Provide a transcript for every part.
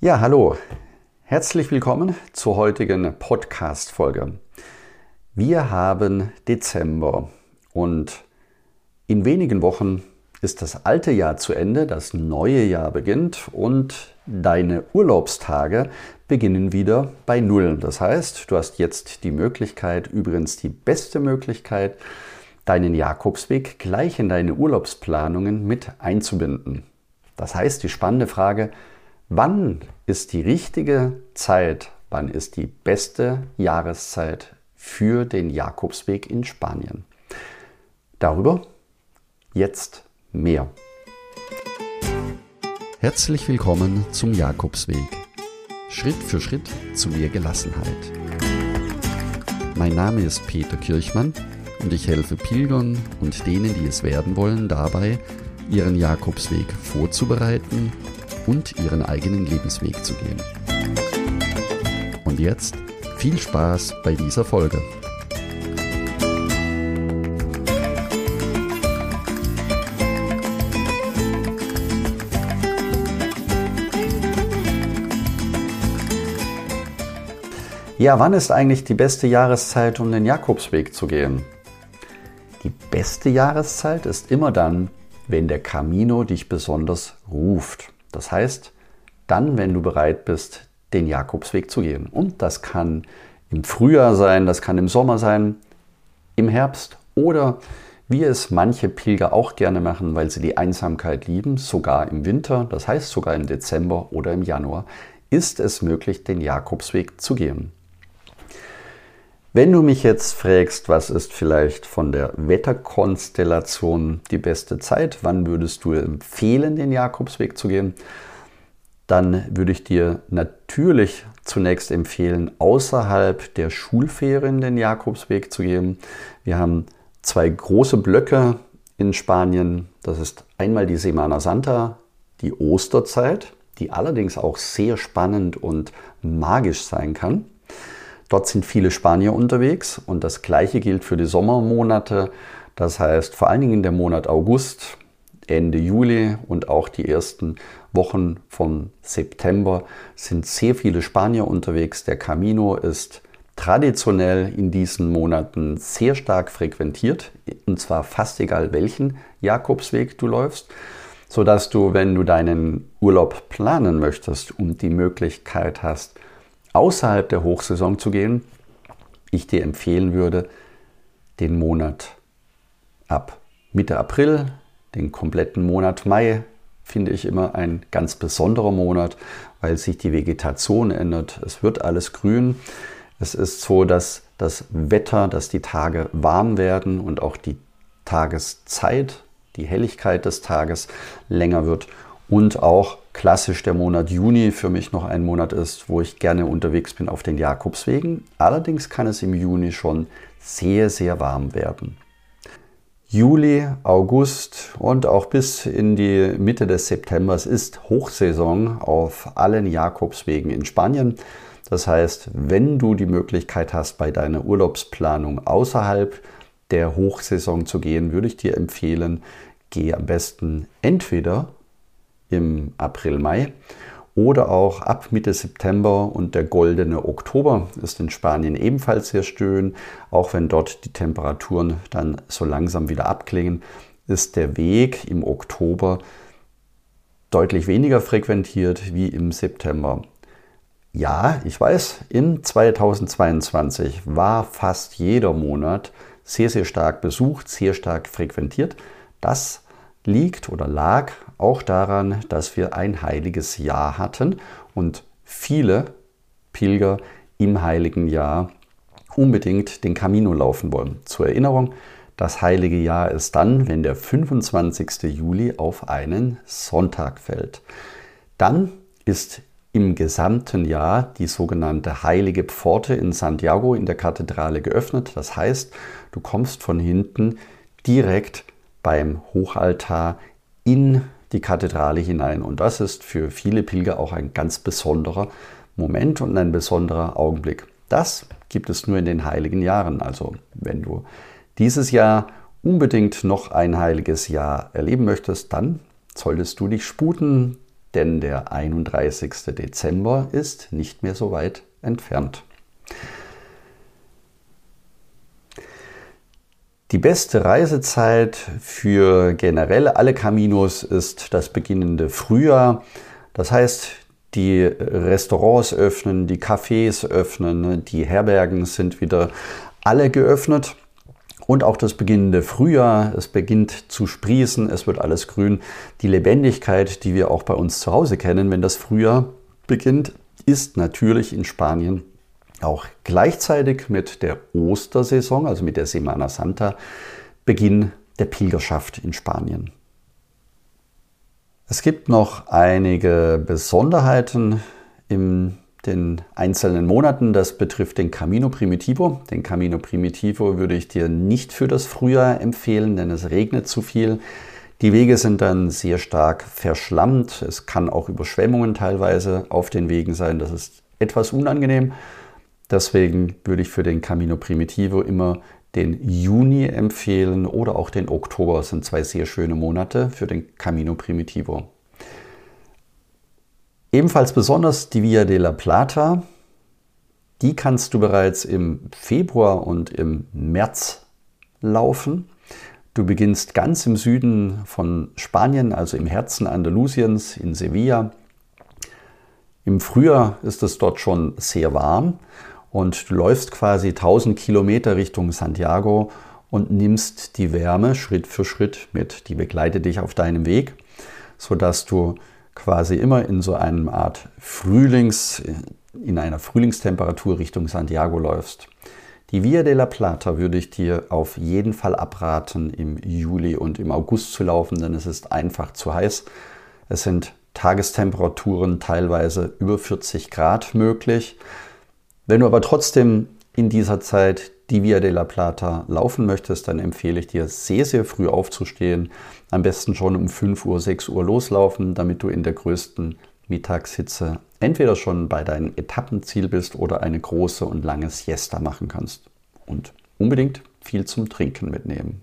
Ja, hallo. Herzlich willkommen zur heutigen Podcast-Folge. Wir haben Dezember und in wenigen Wochen ist das alte Jahr zu Ende, das neue Jahr beginnt und deine Urlaubstage beginnen wieder bei Null. Das heißt, du hast jetzt die Möglichkeit, übrigens die beste Möglichkeit, deinen Jakobsweg gleich in deine Urlaubsplanungen mit einzubinden. Das heißt, die spannende Frage, wann ist die richtige Zeit, wann ist die beste Jahreszeit für den Jakobsweg in Spanien? Darüber jetzt mehr. Herzlich willkommen zum Jakobsweg. Schritt für Schritt zu mehr Gelassenheit. Mein Name ist Peter Kirchmann und ich helfe Pilgern und denen, die es werden wollen, dabei, ihren Jakobsweg vorzubereiten und ihren eigenen Lebensweg zu gehen. Und jetzt viel Spaß bei dieser Folge. Ja, wann ist eigentlich die beste Jahreszeit, um den Jakobsweg zu gehen? Die beste Jahreszeit ist immer dann, wenn der Camino dich besonders ruft. Das heißt, dann, wenn du bereit bist, den Jakobsweg zu gehen. Und das kann im Frühjahr sein, das kann im Sommer sein, im Herbst oder wie es manche Pilger auch gerne machen, weil sie die Einsamkeit lieben, sogar im Winter, das heißt sogar im Dezember oder im Januar, ist es möglich, den Jakobsweg zu gehen. Wenn du mich jetzt fragst, was ist vielleicht von der Wetterkonstellation die beste Zeit, wann würdest du empfehlen, den Jakobsweg zu gehen, dann würde ich dir natürlich zunächst empfehlen, außerhalb der Schulferien den Jakobsweg zu gehen. Wir haben zwei große Blöcke in Spanien. Das ist einmal die Semana Santa, die Osterzeit, die allerdings auch sehr spannend und magisch sein kann. Dort sind viele Spanier unterwegs und das gleiche gilt für die Sommermonate. Das heißt vor allen Dingen der Monat August, Ende Juli und auch die ersten Wochen von September sind sehr viele Spanier unterwegs. Der Camino ist traditionell in diesen Monaten sehr stark frequentiert und zwar fast egal welchen Jakobsweg du läufst, sodass du, wenn du deinen Urlaub planen möchtest und die Möglichkeit hast, außerhalb der Hochsaison zu gehen, ich dir empfehlen würde, den Monat ab Mitte April, den kompletten Monat Mai, finde ich immer ein ganz besonderer Monat, weil sich die Vegetation ändert. Es wird alles grün. Es ist so, dass das Wetter, dass die Tage warm werden und auch die Tageszeit, die Helligkeit des Tages länger wird und auch klassisch der Monat Juni für mich noch ein Monat ist, wo ich gerne unterwegs bin auf den Jakobswegen. Allerdings kann es im Juni schon sehr, sehr warm werden. Juli, August und auch bis in die Mitte des Septembers ist Hochsaison auf allen Jakobswegen in Spanien. Das heißt, wenn du die Möglichkeit hast, bei deiner Urlaubsplanung außerhalb der Hochsaison zu gehen, würde ich dir empfehlen, geh am besten entweder im April, Mai oder auch ab Mitte September und der goldene Oktober ist in Spanien ebenfalls sehr schön. Auch wenn dort die Temperaturen dann so langsam wieder abklingen, ist der Weg im Oktober deutlich weniger frequentiert wie im September. Ja, ich weiß, in 2022 war fast jeder Monat sehr, sehr stark besucht, sehr stark frequentiert. Das liegt oder lag auch daran, dass wir ein heiliges Jahr hatten und viele Pilger im heiligen Jahr unbedingt den Camino laufen wollen. Zur Erinnerung, das heilige Jahr ist dann, wenn der 25. Juli auf einen Sonntag fällt. Dann ist im gesamten Jahr die sogenannte heilige Pforte in Santiago in der Kathedrale geöffnet. Das heißt, du kommst von hinten direkt beim Hochaltar in die Kathedrale hinein. Und das ist für viele Pilger auch ein ganz besonderer Moment und ein besonderer Augenblick. Das gibt es nur in den heiligen Jahren. Also wenn du dieses Jahr unbedingt noch ein heiliges Jahr erleben möchtest, dann solltest du dich sputen. denn der 31. Dezember ist nicht mehr so weit entfernt. Die beste Reisezeit für generell alle Caminos ist das beginnende Frühjahr. Das heißt, die Restaurants öffnen, die Cafés öffnen, die Herbergen sind wieder alle geöffnet. Und auch das beginnende Frühjahr, es beginnt zu sprießen, es wird alles grün. Die Lebendigkeit, die wir auch bei uns zu Hause kennen, wenn das Frühjahr beginnt, ist natürlich in Spanien auch gleichzeitig mit der Ostersaison, also mit der Semana Santa, Beginn der Pilgerschaft in Spanien. Es gibt noch einige Besonderheiten in den einzelnen Monaten. Das betrifft den Camino Primitivo. Den Camino Primitivo würde ich dir nicht für das Frühjahr empfehlen, denn es regnet zu viel. Die Wege sind dann sehr stark verschlammt. Es kann auch Überschwemmungen teilweise auf den Wegen sein. Das ist etwas unangenehm. Deswegen würde ich für den Camino Primitivo immer den Juni empfehlen oder auch den Oktober. Das sind zwei sehr schöne Monate für den Camino Primitivo. Ebenfalls besonders die Via de la Plata. Die kannst du bereits im Februar und im März laufen. Du beginnst ganz im Süden von Spanien, also im Herzen Andalusiens, in Sevilla. Im Frühjahr ist es dort schon sehr warm und du läufst quasi 1000 Kilometer Richtung Santiago und nimmst die Wärme Schritt für Schritt mit. Die begleitet dich auf deinem Weg, sodass du quasi immer in so einem Art Frühlings, in einer Frühlingstemperatur Richtung Santiago läufst. Die Via de la Plata würde ich dir auf jeden Fall abraten, im Juli und im August zu laufen, denn es ist einfach zu heiß. Es sind Tagestemperaturen teilweise über 40 Grad möglich. Wenn du aber trotzdem in dieser Zeit die Via de la Plata laufen möchtest, dann empfehle ich dir sehr, sehr früh aufzustehen. Am besten schon um 5 Uhr, 6 Uhr loslaufen, damit du in der größten Mittagshitze entweder schon bei deinem Etappenziel bist oder eine große und lange Siesta machen kannst. Und unbedingt viel zum Trinken mitnehmen.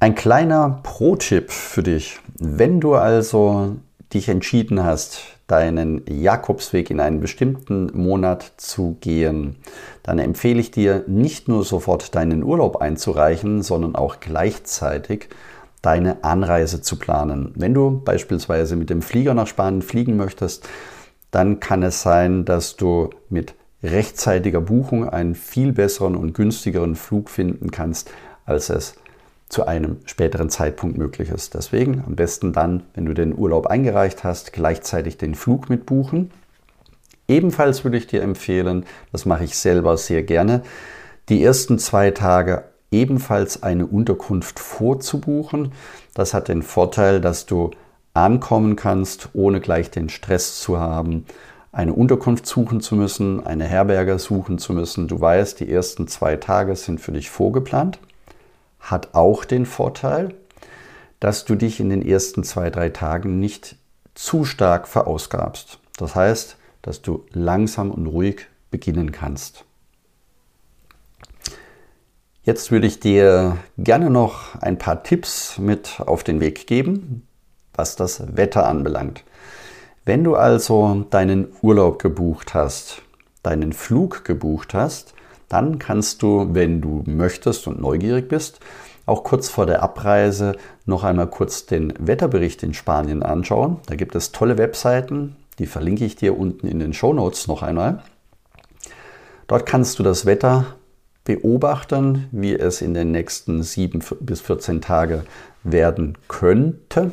Ein kleiner Pro-Tipp für dich. Wenn du also dich entschieden hast, deinen Jakobsweg in einen bestimmten Monat zu gehen, dann empfehle ich dir nicht nur sofort deinen Urlaub einzureichen, sondern auch gleichzeitig deine Anreise zu planen. Wenn du beispielsweise mit dem Flieger nach Spanien fliegen möchtest, dann kann es sein, dass du mit rechtzeitiger Buchung einen viel besseren und günstigeren Flug finden kannst, als es zu einem späteren Zeitpunkt möglich ist. Deswegen am besten dann, wenn du den Urlaub eingereicht hast, gleichzeitig den Flug mit buchen. Ebenfalls würde ich dir empfehlen, das mache ich selber sehr gerne, die ersten zwei Tage ebenfalls eine Unterkunft vorzubuchen. Das hat den Vorteil, dass du ankommen kannst, ohne gleich den Stress zu haben, eine Unterkunft suchen zu müssen, eine Herberge suchen zu müssen. Du weißt, die ersten zwei Tage sind für dich vorgeplant hat auch den Vorteil, dass du dich in den ersten zwei, drei Tagen nicht zu stark verausgabst. Das heißt, dass du langsam und ruhig beginnen kannst. Jetzt würde ich dir gerne noch ein paar Tipps mit auf den Weg geben, was das Wetter anbelangt. Wenn du also deinen Urlaub gebucht hast, deinen Flug gebucht hast, dann kannst du, wenn du möchtest und neugierig bist, auch kurz vor der Abreise noch einmal kurz den Wetterbericht in Spanien anschauen. Da gibt es tolle Webseiten, die verlinke ich dir unten in den Show Notes noch einmal. Dort kannst du das Wetter beobachten, wie es in den nächsten 7 bis 14 Tagen werden könnte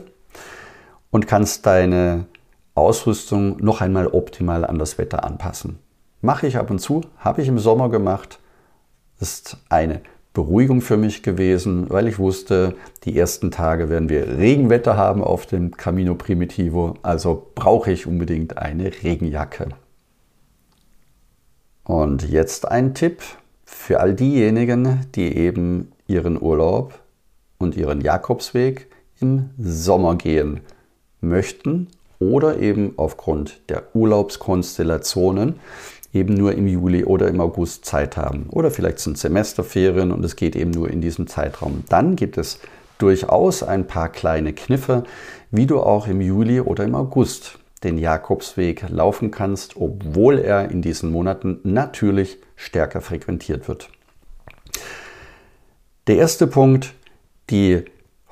und kannst deine Ausrüstung noch einmal optimal an das Wetter anpassen. Mache ich ab und zu, habe ich im Sommer gemacht. Ist eine Beruhigung für mich gewesen, weil ich wusste, die ersten Tage werden wir Regenwetter haben auf dem Camino Primitivo, also brauche ich unbedingt eine Regenjacke. Und jetzt ein Tipp für all diejenigen, die eben ihren Urlaub und ihren Jakobsweg im Sommer gehen möchten oder eben aufgrund der Urlaubskonstellationen eben nur im Juli oder im August Zeit haben. Oder vielleicht sind Semesterferien und es geht eben nur in diesem Zeitraum. Dann gibt es durchaus ein paar kleine Kniffe, wie du auch im Juli oder im August den Jakobsweg laufen kannst, obwohl er in diesen Monaten natürlich stärker frequentiert wird. Der erste Punkt, die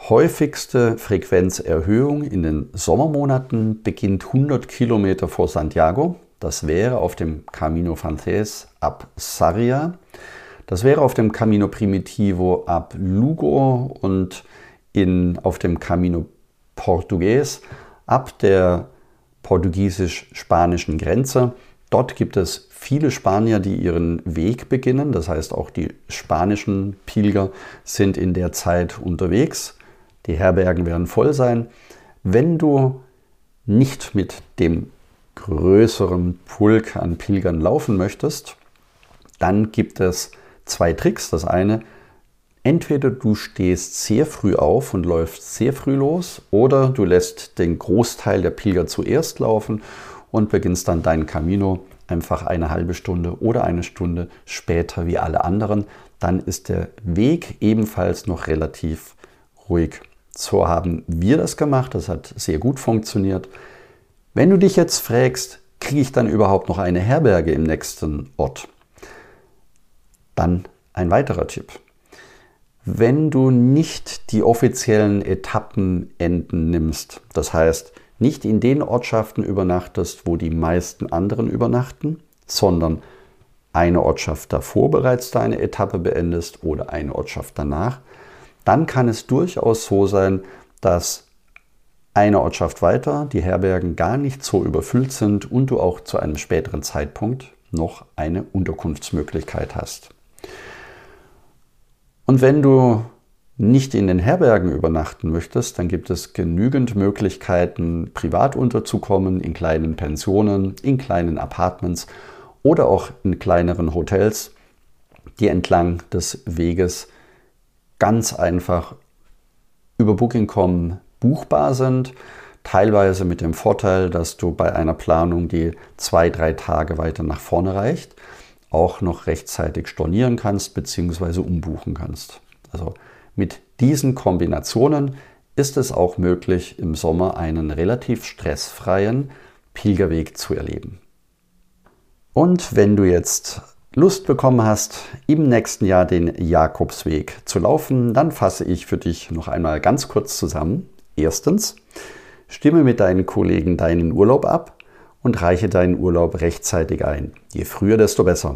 häufigste Frequenzerhöhung in den Sommermonaten beginnt 100 Kilometer vor Santiago. Das wäre auf dem Camino Frances ab Sarria. Das wäre auf dem Camino Primitivo ab Lugo und in, auf dem Camino Portugues ab der portugiesisch-spanischen Grenze. Dort gibt es viele Spanier, die ihren Weg beginnen. Das heißt, auch die spanischen Pilger sind in der Zeit unterwegs. Die Herbergen werden voll sein. Wenn du nicht mit dem größeren Pulk an Pilgern laufen möchtest, dann gibt es zwei Tricks. Das eine, entweder du stehst sehr früh auf und läufst sehr früh los oder du lässt den Großteil der Pilger zuerst laufen und beginnst dann deinen Camino einfach eine halbe Stunde oder eine Stunde später wie alle anderen. Dann ist der Weg ebenfalls noch relativ ruhig. So haben wir das gemacht, das hat sehr gut funktioniert. Wenn du dich jetzt fragst, kriege ich dann überhaupt noch eine Herberge im nächsten Ort? Dann ein weiterer Tipp. Wenn du nicht die offiziellen Etappenenden nimmst, das heißt nicht in den Ortschaften übernachtest, wo die meisten anderen übernachten, sondern eine Ortschaft davor bereits deine Etappe beendest oder eine Ortschaft danach, dann kann es durchaus so sein, dass eine Ortschaft weiter die Herbergen gar nicht so überfüllt sind und du auch zu einem späteren Zeitpunkt noch eine Unterkunftsmöglichkeit hast. Und wenn du nicht in den Herbergen übernachten möchtest, dann gibt es genügend Möglichkeiten, privat unterzukommen, in kleinen Pensionen, in kleinen Apartments oder auch in kleineren Hotels, die entlang des Weges ganz einfach über Booking.com buchbar sind. Teilweise mit dem Vorteil, dass du bei einer Planung, die zwei, drei Tage weiter nach vorne reicht, auch noch rechtzeitig stornieren kannst bzw. umbuchen kannst. Also mit diesen Kombinationen ist es auch möglich, im Sommer einen relativ stressfreien Pilgerweg zu erleben. Und wenn du jetzt Lust bekommen hast, im nächsten Jahr den Jakobsweg zu laufen, dann fasse ich für dich noch einmal ganz kurz zusammen. Erstens, stimme mit deinen Kollegen deinen Urlaub ab und reiche deinen Urlaub rechtzeitig ein. Je früher, desto besser.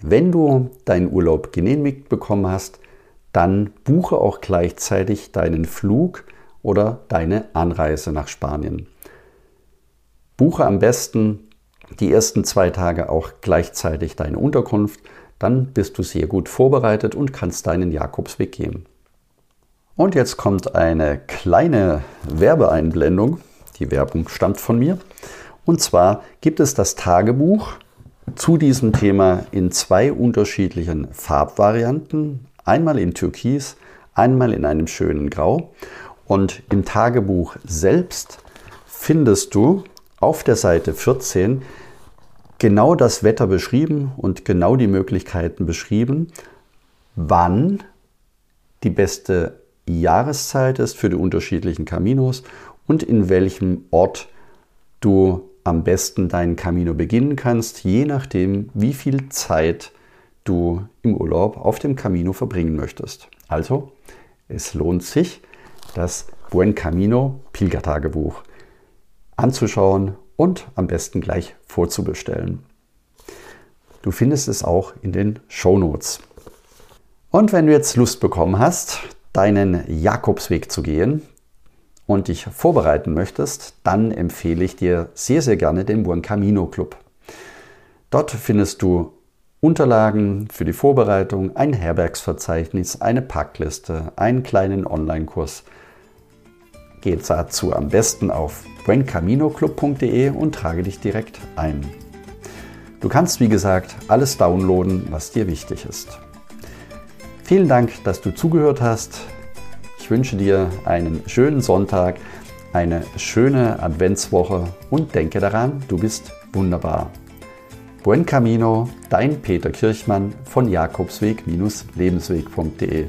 Wenn du deinen Urlaub genehmigt bekommen hast, dann buche auch gleichzeitig deinen Flug oder deine Anreise nach Spanien. Buche am besten die ersten zwei Tage auch gleichzeitig deine Unterkunft, dann bist du sehr gut vorbereitet und kannst deinen Jakobsweg gehen. Und jetzt kommt eine kleine Werbeeinblendung. Die Werbung stammt von mir. Und zwar gibt es das Tagebuch zu diesem Thema in zwei unterschiedlichen Farbvarianten. Einmal in Türkis, einmal in einem schönen Grau. Und im Tagebuch selbst findest du auf der Seite 14 genau das Wetter beschrieben und genau die Möglichkeiten beschrieben, wann die beste Jahreszeit ist für die unterschiedlichen Caminos und in welchem Ort du am besten deinen Camino beginnen kannst, je nachdem, wie viel Zeit du im Urlaub auf dem Camino verbringen möchtest. Also, es lohnt sich, das Buen Camino Pilgertagebuch anzuschauen und am besten gleich vorzubestellen. Du findest es auch in den Show Notes. Und wenn du jetzt Lust bekommen hast, deinen Jakobsweg zu gehen, und dich vorbereiten möchtest, dann empfehle ich dir sehr, sehr gerne den Buen Camino Club. Dort findest du Unterlagen für die Vorbereitung, ein Herbergsverzeichnis, eine Packliste, einen kleinen Online-Kurs. Geh dazu am besten auf buencaminoclub.de und trage dich direkt ein. Du kannst, wie gesagt, alles downloaden, was dir wichtig ist. Vielen Dank, dass du zugehört hast. Ich wünsche dir einen schönen Sonntag, eine schöne Adventswoche und denke daran, du bist wunderbar. Buen Camino, dein Peter Kirchmann von Jakobsweg-lebensweg.de